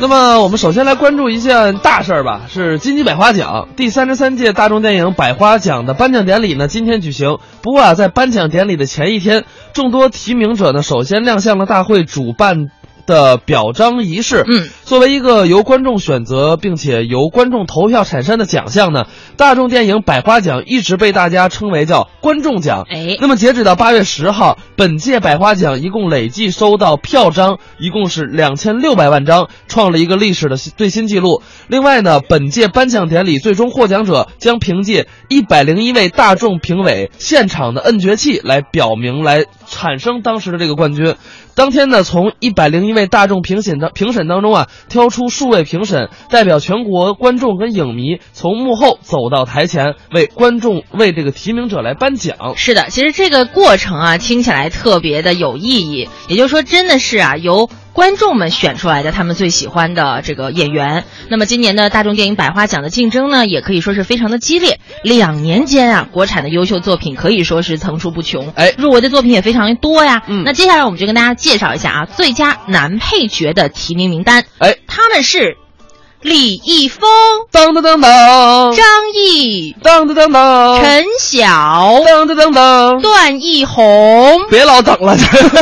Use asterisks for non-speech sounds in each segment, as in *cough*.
那么，我们首先来关注一件大事儿吧，是金鸡百花奖第三十三届大众电影百花奖的颁奖典礼呢，今天举行。不过啊，在颁奖典礼的前一天，众多提名者呢，首先亮相了大会主办。的表彰仪式，嗯，作为一个由观众选择并且由观众投票产生的奖项呢，大众电影百花奖一直被大家称为叫观众奖。哎，那么截止到八月十号，本届百花奖一共累计收到票章一共是两千六百万张，创了一个历史的最新纪录。另外呢，本届颁奖典礼最终获奖者将凭借一百零一位大众评委现场的摁决器来表明来产生当时的这个冠军。当天呢，从一百零一位大众评审的评审当中啊，挑出数位评审代表全国观众跟影迷，从幕后走到台前，为观众为这个提名者来颁奖。是的，其实这个过程啊，听起来特别的有意义。也就是说，真的是啊，由。观众们选出来的他们最喜欢的这个演员。那么今年的大众电影百花奖的竞争呢，也可以说是非常的激烈。两年间啊，国产的优秀作品可以说是层出不穷，哎，入围的作品也非常多呀。嗯，那接下来我们就跟大家介绍一下啊，最佳男配角的提名名单。哎，他们是李易峰、当当当当、张译、当当当当、陈晓、当当当当、段奕宏。别老等了。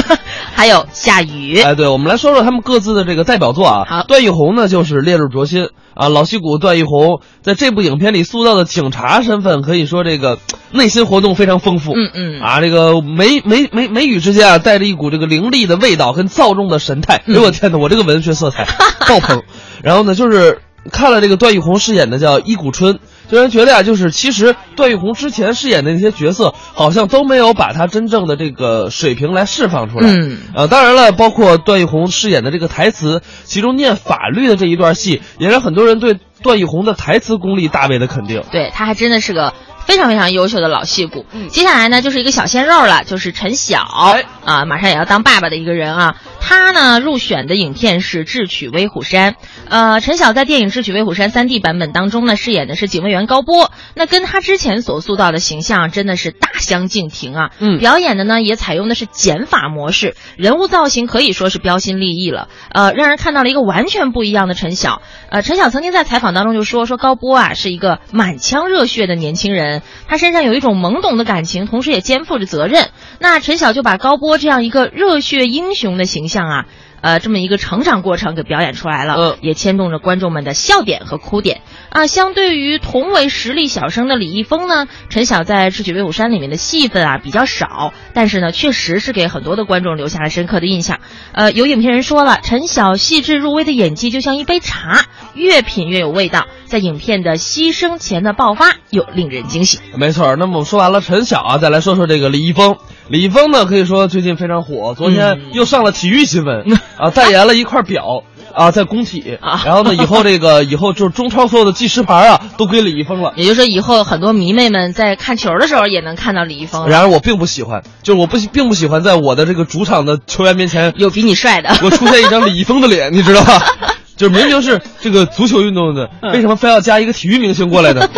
*laughs* 还有夏雨，哎，对，我们来说说他们各自的这个代表作啊。好，段奕宏呢就是烈日灼心啊，老戏骨段奕宏在这部影片里塑造的警察身份，可以说这个 *tsk* 内心活动非常丰富。嗯嗯，啊，这个眉眉眉眉宇之间啊，带着一股这个凌厉的味道跟躁重的神态。哎呦我天哪，我这个文学色彩爆棚。*laughs* 然后呢，就是看了这个段奕宏饰演的叫伊谷春。就人觉得呀，就是其实段奕宏之前饰演的那些角色，好像都没有把他真正的这个水平来释放出来。嗯，呃，当然了，包括段奕宏饰演的这个台词，其中念法律的这一段戏，也让很多人对段奕宏的台词功力大为的肯定。对他还真的是个。非常非常优秀的老戏骨，接下来呢就是一个小鲜肉了，就是陈晓啊，马上也要当爸爸的一个人啊。他呢入选的影片是《智取威虎山》，呃，陈晓在电影《智取威虎山》3D 版本当中呢饰演的是警卫员高波，那跟他之前所塑造的形象真的是大相径庭啊。嗯，表演的呢也采用的是减法模式，人物造型可以说是标新立异了，呃，让人看到了一个完全不一样的陈晓。呃，陈晓曾经在采访当中就说说高波啊是一个满腔热血的年轻人。他身上有一种懵懂的感情，同时也肩负着责任。那陈晓就把高波这样一个热血英雄的形象啊。呃，这么一个成长过程给表演出来了，嗯，也牵动着观众们的笑点和哭点啊。相对于同为实力小生的李易峰呢，陈晓在《智取威虎山》里面的戏份啊比较少，但是呢，确实是给很多的观众留下了深刻的印象。呃，有影评人说了，陈晓细致入微的演技就像一杯茶，越品越有味道。在影片的牺牲前的爆发又令人惊喜。没错，那么我们说完了陈晓啊，再来说说这个李易峰。李易峰呢，可以说最近非常火，昨天又上了体育新闻 *laughs* 啊，代言了一块表啊，在工体啊。然后呢，以后这个以后就是中超所有的计时牌啊，都归李易峰了。*laughs* 也就是说，以后很多迷妹们在看球的时候也能看到李易峰。然而我并不喜欢，就是我不并不喜欢在我的这个主场的球员面前有比你帅的，我出现一张李易峰的脸，你知道吧？*laughs* 就是明明是这个足球运动的，为什么非要加一个体育明星过来呢？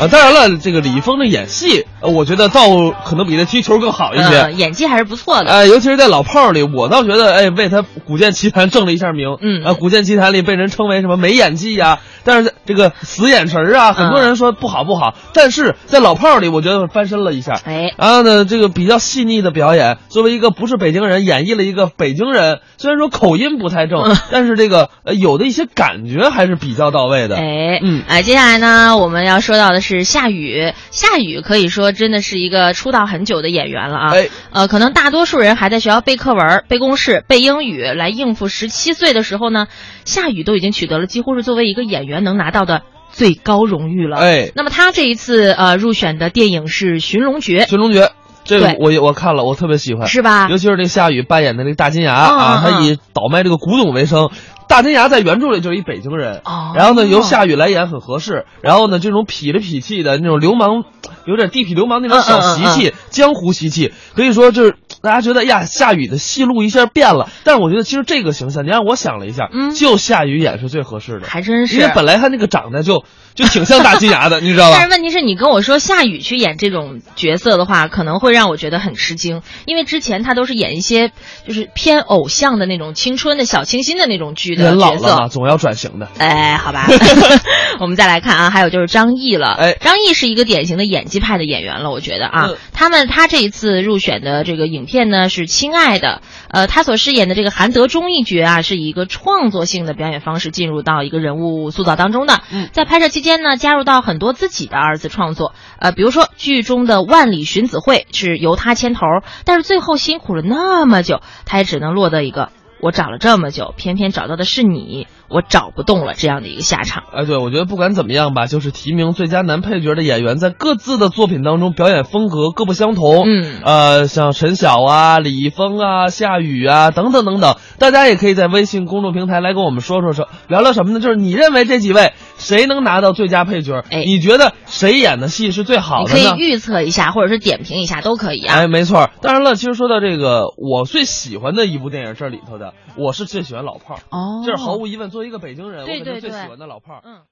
啊，当然了，这个李易峰的演戏，呃，我觉得倒可能比他踢球更好一些，演技还是不错的。哎，尤其是在老炮儿里，我倒觉得，哎，为他《古剑奇谭》挣了一下名。嗯，啊，《古剑奇谭》里被人称为什么没演技呀？但是这个死眼神儿啊，很多人说不好不好。但是在老炮儿里，我觉得翻身了一下。哎，然后呢，这个比较细腻的表演，作为一个不是北京人，演绎了一个北京人，虽然说口音不太正，但是这个呃有的一些感觉还是比较到位的。哎，嗯，哎，接下来呢，我们要说到的是夏雨。夏雨可以说真的是一个出道很久的演员了啊。哎，呃，可能大多数人还在学校背课文、背公式、背英语来应付十七岁的时候呢，夏雨都已经取得了几乎是作为一个演员能拿到的最高荣誉了。哎，那么他这一次呃入选的电影是《寻龙诀》。寻龙诀。这个我我看了，我特别喜欢，是吧？尤其是这夏雨扮演的那个大金牙啊，他以倒卖这个古董为生。大金牙在原著里就是一北京人，然后呢由夏雨来演很合适。然后呢这种痞里痞气的那种流氓，有点地痞流氓那种小习气，江湖习气，可以说就是大家觉得呀，夏雨的戏路一下变了。但是我觉得其实这个形象，你让我想了一下，嗯，就夏雨演是最合适的，还真是，因为本来他那个长得就。就挺像大金牙的，*laughs* 你知道吧？但是问题是你跟我说夏雨去演这种角色的话，可能会让我觉得很吃惊，因为之前他都是演一些就是偏偶像的那种青春的小清新的那种剧的。的人老了嘛，。总要转型的。哎，好吧，*laughs* *laughs* 我们再来看啊，还有就是张译了。哎张译是一个典型的演技派的演员了，我觉得啊，他们他这一次入选的这个影片呢是《亲爱的》，呃，他所饰演的这个韩德忠一角啊，是以一个创作性的表演方式进入到一个人物塑造当中的。在拍摄期间呢，加入到很多自己的二次创作，呃，比如说剧中的万里寻子会是由他牵头，但是最后辛苦了那么久，他也只能落得一个。我找了这么久，偏偏找到的是你，我找不动了这样的一个下场。哎，对，我觉得不管怎么样吧，就是提名最佳男配角的演员，在各自的作品当中表演风格各不相同。嗯呃，像陈晓啊、李易峰啊、夏雨啊等等等等，大家也可以在微信公众平台来跟我们说说说，聊聊什么呢？就是你认为这几位谁能拿到最佳配角？哎你觉得谁演的戏是最好的呢可以？预测一下，或者是点评一下，都可以啊。哎，没错。当然了，其实说到这个，我最喜欢的一部电影这里头的，我是最喜欢老炮儿。哦，这是毫无疑问，作为一个北京人，对我肯定最喜欢的老炮儿。嗯。